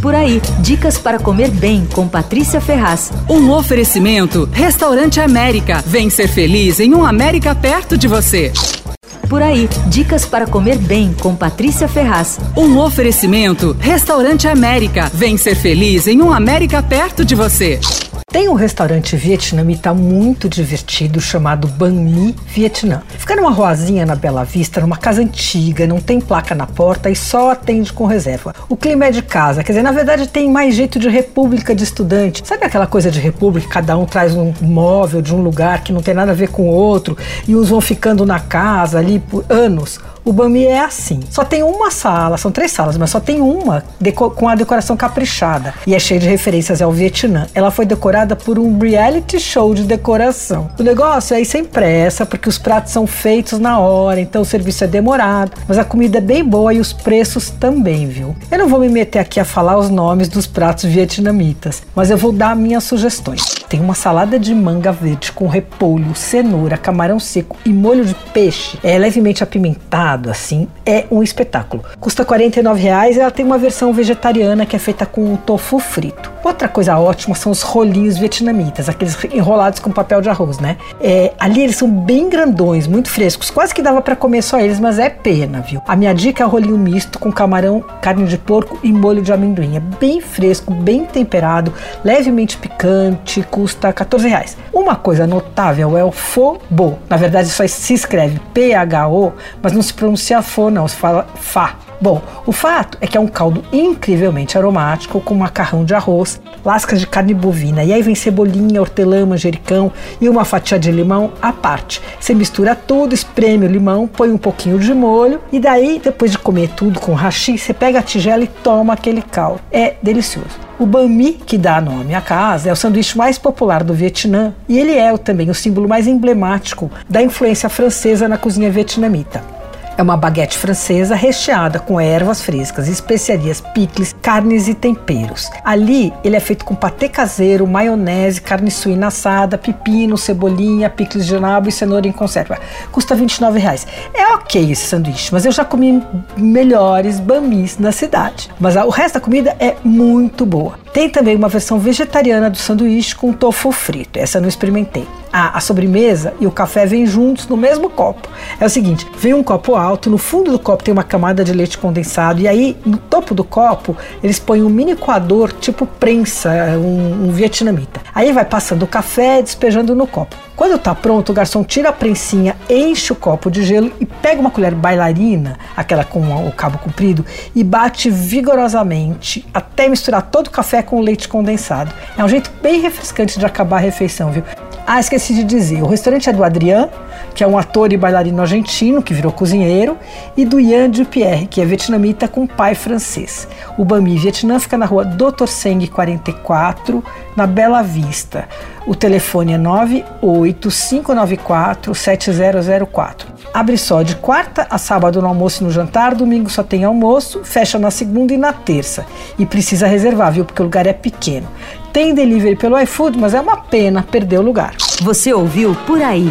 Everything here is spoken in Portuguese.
Por aí, dicas para comer bem com Patrícia Ferraz. Um oferecimento: Restaurante América. Vem ser feliz em um América perto de você. Por aí, dicas para comer bem com Patrícia Ferraz. Um oferecimento: Restaurante América. Vem ser feliz em um América perto de você. Tem um restaurante vietnamita muito divertido chamado Banh Mi Vietnã. Fica numa ruazinha na Bela Vista, numa casa antiga, não tem placa na porta e só atende com reserva. O clima é de casa, quer dizer, na verdade tem mais jeito de república de estudante. Sabe aquela coisa de república, cada um traz um móvel de um lugar que não tem nada a ver com o outro e uns vão ficando na casa ali por anos? O Bami é assim. Só tem uma sala, são três salas, mas só tem uma com a decoração caprichada. E é cheia de referências ao Vietnã. Ela foi decorada por um reality show de decoração. O negócio é ir sem pressa, porque os pratos são feitos na hora, então o serviço é demorado. Mas a comida é bem boa e os preços também, viu? Eu não vou me meter aqui a falar os nomes dos pratos vietnamitas, mas eu vou dar minhas sugestões. Tem uma salada de manga verde com repolho, cenoura, camarão seco e molho de peixe. É levemente apimentado assim, é um espetáculo. Custa R$ reais e ela tem uma versão vegetariana que é feita com tofu frito. Outra coisa ótima são os rolinhos vietnamitas, aqueles enrolados com papel de arroz, né? É, ali eles são bem grandões, muito frescos, quase que dava para comer só eles, mas é pena, viu? A minha dica é o rolinho misto com camarão, carne de porco e molho de amendoim. É bem fresco, bem temperado, levemente picante, custa R$ reais. Uma coisa notável é o pho bo. Na verdade, só se escreve P-H-O, mas não se pronuncia fo, não, se fala fa. Bom, o fato é que é um caldo incrivelmente aromático com macarrão de arroz, lascas de carne bovina e aí vem cebolinha, hortelã, manjericão e uma fatia de limão à parte. Você mistura tudo, espreme o limão, põe um pouquinho de molho e daí, depois de comer tudo com hashi, você pega a tigela e toma aquele caldo. É delicioso. O banh mi, que dá nome à casa, é o sanduíche mais popular do Vietnã e ele é também o símbolo mais emblemático da influência francesa na cozinha vietnamita. É uma baguete francesa recheada com ervas frescas, especiarias, picles, carnes e temperos. Ali ele é feito com patê caseiro, maionese, carne suína assada, pepino, cebolinha, picles de nabo e cenoura em conserva. Custa 29 reais. É ok esse sanduíche, mas eu já comi melhores bamis na cidade. Mas o resto da comida é muito boa. Tem também uma versão vegetariana do sanduíche com tofu frito. Essa eu não experimentei a, a sobremesa e o café vêm juntos no mesmo copo. É o seguinte: vem um copo alto, no fundo do copo tem uma camada de leite condensado, e aí no topo do copo eles põem um mini coador tipo prensa, um, um vietnamita. Aí vai passando o café despejando no copo. Quando está pronto, o garçom tira a prensinha, enche o copo de gelo e pega uma colher bailarina, aquela com o cabo comprido, e bate vigorosamente até misturar todo o café com o leite condensado. É um jeito bem refrescante de acabar a refeição, viu? Ah, esqueci de dizer, o restaurante é do Adrian, que é um ator e bailarino argentino que virou cozinheiro, e do Yan Dupierre, que é vietnamita com pai francês. O Bami Vietnã fica na rua Dr. Seng 44, na Bela Vista. O telefone é 98594 7004. Abre só de quarta a sábado no almoço e no jantar, domingo só tem almoço, fecha na segunda e na terça. E precisa reservar, viu? Porque o lugar é pequeno. Tem delivery pelo iFood, mas é uma pena perder o lugar. Você ouviu Por Aí.